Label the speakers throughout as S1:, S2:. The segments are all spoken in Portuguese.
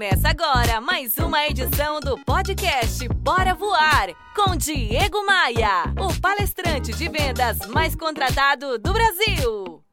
S1: Começa agora mais uma edição do podcast Bora Voar com Diego Maia, o palestrante de vendas mais contratado do Brasil.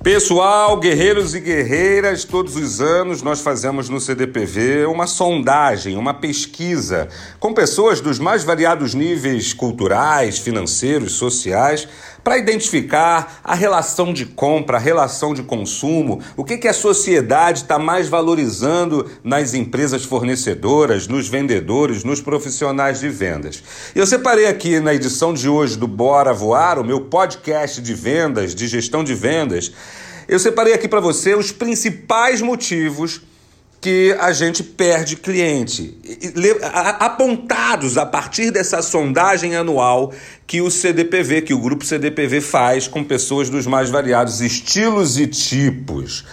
S2: Pessoal, guerreiros e guerreiras, todos os anos nós fazemos no CDPV uma sondagem, uma pesquisa com pessoas dos mais variados níveis culturais, financeiros, sociais, para identificar a relação de compra, a relação de consumo, o que, que a sociedade está mais valorizando nas empresas fornecedoras, nos vendedores, nos profissionais de vendas. Eu separei aqui na edição de hoje do Bora Voar, o meu podcast de vendas, de gestão de vendas, eu separei aqui para você os principais motivos que a gente perde cliente, apontados a partir dessa sondagem anual que o CDPV, que o grupo CDPV faz com pessoas dos mais variados estilos e tipos.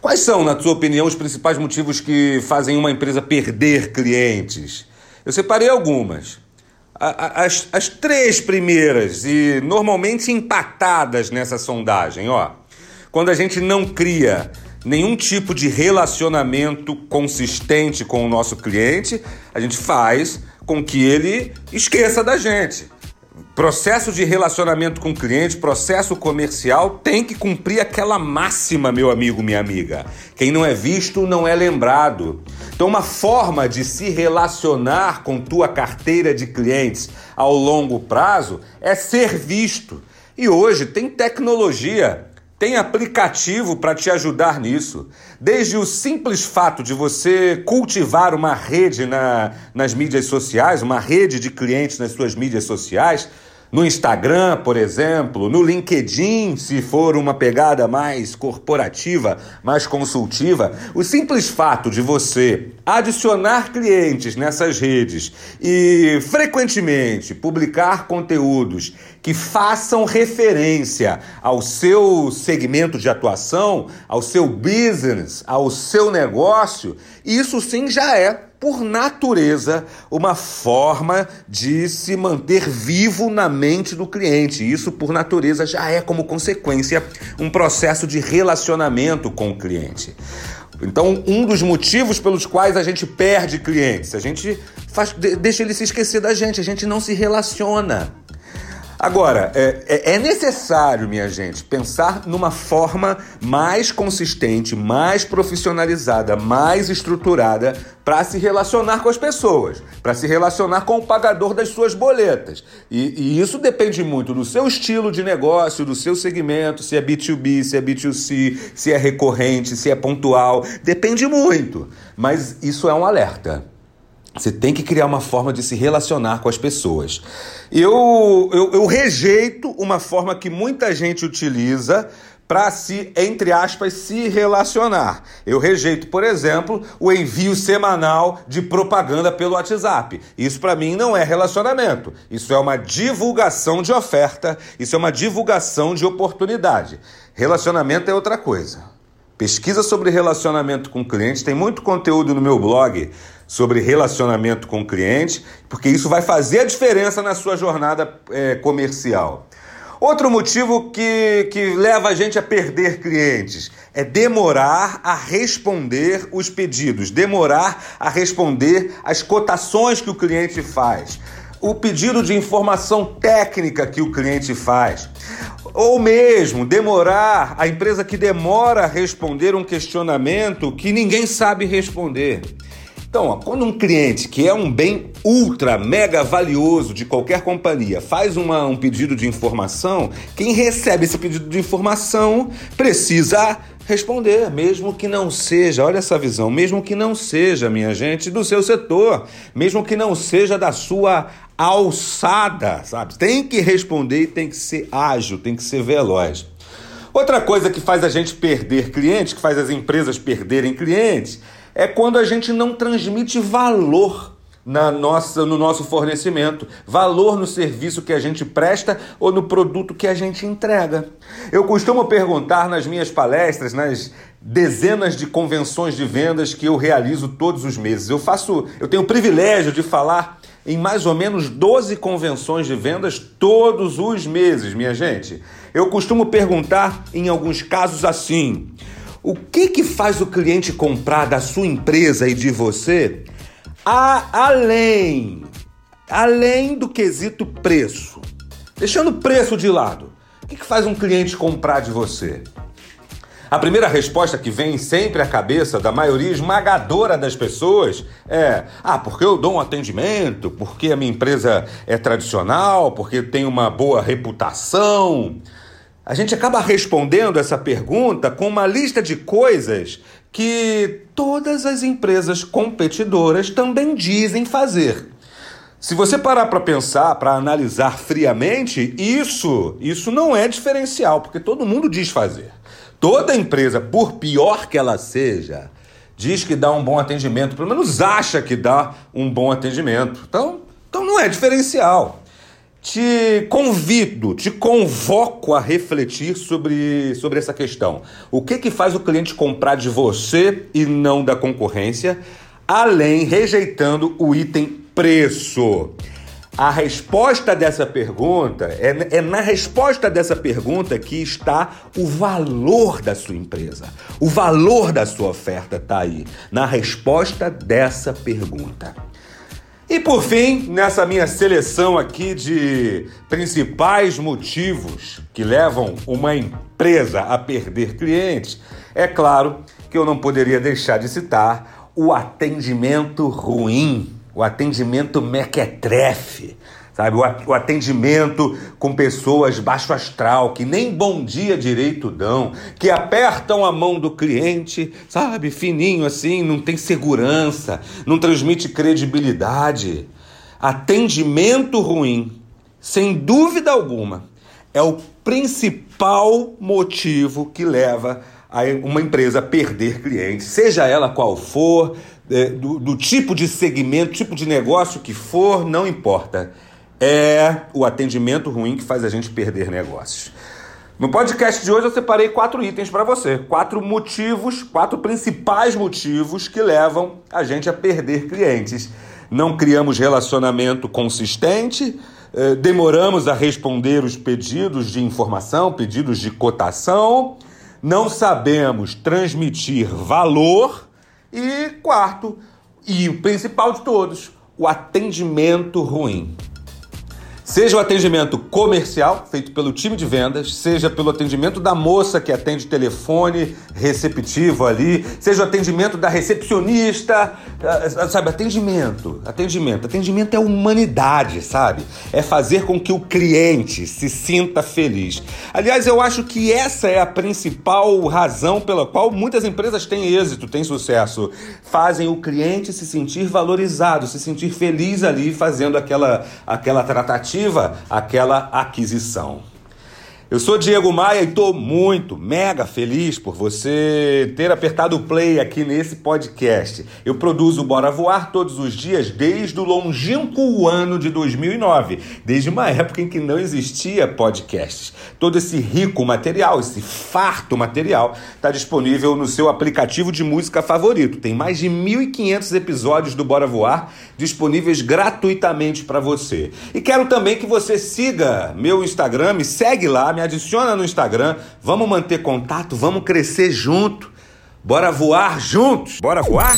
S2: Quais são, na sua opinião, os principais motivos que fazem uma empresa perder clientes? Eu separei algumas. As, as três primeiras e normalmente empatadas nessa sondagem, ó quando a gente não cria nenhum tipo de relacionamento consistente com o nosso cliente, a gente faz com que ele esqueça da gente. Processo de relacionamento com o cliente, processo comercial, tem que cumprir aquela máxima, meu amigo, minha amiga. Quem não é visto não é lembrado. Então, uma forma de se relacionar com tua carteira de clientes ao longo prazo é ser visto. E hoje tem tecnologia tem aplicativo para te ajudar nisso. Desde o simples fato de você cultivar uma rede na, nas mídias sociais, uma rede de clientes nas suas mídias sociais, no Instagram, por exemplo, no LinkedIn, se for uma pegada mais corporativa, mais consultiva, o simples fato de você adicionar clientes nessas redes e frequentemente publicar conteúdos que façam referência ao seu segmento de atuação, ao seu business, ao seu negócio, isso sim já é por natureza, uma forma de se manter vivo na mente do cliente. Isso, por natureza, já é, como consequência, um processo de relacionamento com o cliente. Então, um dos motivos pelos quais a gente perde clientes, a gente faz, deixa ele se esquecer da gente, a gente não se relaciona. Agora, é, é, é, necessário, minha gente, pensar numa forma mais consistente, mais profissionalizada, mais estruturada para se relacionar com as pessoas, para se relacionar com o pagador das suas boletas. E, e, isso depende muito do seu estilo de negócio, do seu segmento, se é B2B, se é B2C, se é recorrente, se é pontual. Depende muito. Mas isso é um alerta. Você tem que criar uma forma de se relacionar com as pessoas. Eu, eu, eu rejeito uma forma que muita gente utiliza para se, entre aspas, se relacionar. Eu rejeito, por exemplo, o envio semanal de propaganda pelo WhatsApp. Isso para mim não é relacionamento. Isso é uma divulgação de oferta, isso é uma divulgação de oportunidade. Relacionamento é outra coisa. Pesquisa sobre relacionamento com clientes, tem muito conteúdo no meu blog sobre relacionamento com o cliente, porque isso vai fazer a diferença na sua jornada é, comercial. Outro motivo que, que leva a gente a perder clientes é demorar a responder os pedidos, demorar a responder as cotações que o cliente faz, o pedido de informação técnica que o cliente faz. Ou mesmo demorar, a empresa que demora a responder um questionamento que ninguém sabe responder. Então, ó, quando um cliente que é um bem ultra, mega valioso de qualquer companhia faz uma, um pedido de informação, quem recebe esse pedido de informação precisa responder, mesmo que não seja, olha essa visão, mesmo que não seja, minha gente, do seu setor, mesmo que não seja da sua alçada, sabe? Tem que responder e tem que ser ágil, tem que ser veloz. Outra coisa que faz a gente perder clientes, que faz as empresas perderem clientes, é quando a gente não transmite valor na nossa, no nosso fornecimento, valor no serviço que a gente presta ou no produto que a gente entrega. Eu costumo perguntar nas minhas palestras, nas dezenas de convenções de vendas que eu realizo todos os meses. Eu faço, eu tenho o privilégio de falar em mais ou menos 12 convenções de vendas todos os meses, minha gente. Eu costumo perguntar em alguns casos assim: O que que faz o cliente comprar da sua empresa e de você? A, além, além do quesito preço. Deixando o preço de lado. O que, que faz um cliente comprar de você? A primeira resposta que vem sempre à cabeça da maioria esmagadora das pessoas é: ah, porque eu dou um atendimento, porque a minha empresa é tradicional, porque tem uma boa reputação. A gente acaba respondendo essa pergunta com uma lista de coisas que todas as empresas competidoras também dizem fazer. Se você parar para pensar, para analisar friamente, isso, isso não é diferencial, porque todo mundo diz fazer. Toda empresa, por pior que ela seja, diz que dá um bom atendimento, pelo menos acha que dá um bom atendimento. Então, então não é diferencial. Te convido, te convoco a refletir sobre, sobre essa questão. O que, que faz o cliente comprar de você e não da concorrência, além rejeitando o item preço? A resposta dessa pergunta, é, é, na resposta dessa pergunta que está o valor da sua empresa. O valor da sua oferta está aí, na resposta dessa pergunta. E por fim, nessa minha seleção aqui de principais motivos que levam uma empresa a perder clientes, é claro que eu não poderia deixar de citar o atendimento ruim o atendimento mequetrefe, sabe? O atendimento com pessoas baixo astral, que nem bom dia direito dão, que apertam a mão do cliente, sabe? Fininho assim, não tem segurança, não transmite credibilidade. Atendimento ruim, sem dúvida alguma, é o principal motivo que leva a uma empresa a perder clientes, seja ela qual for, é, do, do tipo de segmento, tipo de negócio que for, não importa. É o atendimento ruim que faz a gente perder negócios. No podcast de hoje eu separei quatro itens para você, quatro motivos, quatro principais motivos que levam a gente a perder clientes. Não criamos relacionamento consistente, é, demoramos a responder os pedidos de informação, pedidos de cotação, não sabemos transmitir valor e quarto, e o principal de todos, o atendimento ruim. Seja o atendimento comercial, feito pelo time de vendas, seja pelo atendimento da moça que atende telefone receptivo ali, seja o atendimento da recepcionista, sabe? Atendimento, atendimento. Atendimento é humanidade, sabe? É fazer com que o cliente se sinta feliz. Aliás, eu acho que essa é a principal razão pela qual muitas empresas têm êxito, têm sucesso. Fazem o cliente se sentir valorizado, se sentir feliz ali fazendo aquela, aquela tratativa aquela aquisição. Eu sou Diego Maia e estou muito, mega feliz por você ter apertado o play aqui nesse podcast. Eu produzo Bora Voar todos os dias desde o longínquo ano de 2009, desde uma época em que não existia podcasts. Todo esse rico material, esse farto material, está disponível no seu aplicativo de música favorito. Tem mais de 1.500 episódios do Bora Voar disponíveis gratuitamente para você. E quero também que você siga meu Instagram, me segue lá me adiciona no Instagram, vamos manter contato, vamos crescer junto. Bora voar juntos? Bora voar?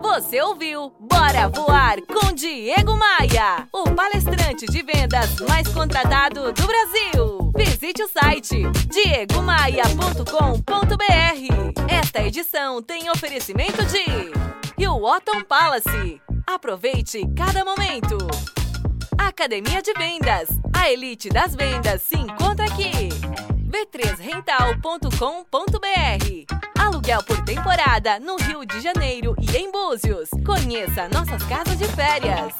S1: Você ouviu Bora Voar com Diego Maia, o palestrante de vendas mais contratado do Brasil. Visite o site diegomaia.com.br. Esta edição tem oferecimento de Hilton Palace. Aproveite cada momento. Academia de Vendas. A elite das vendas se encontra aqui. b3rental.com.br Aluguel por temporada no Rio de Janeiro e em Búzios. Conheça nossas casas de férias.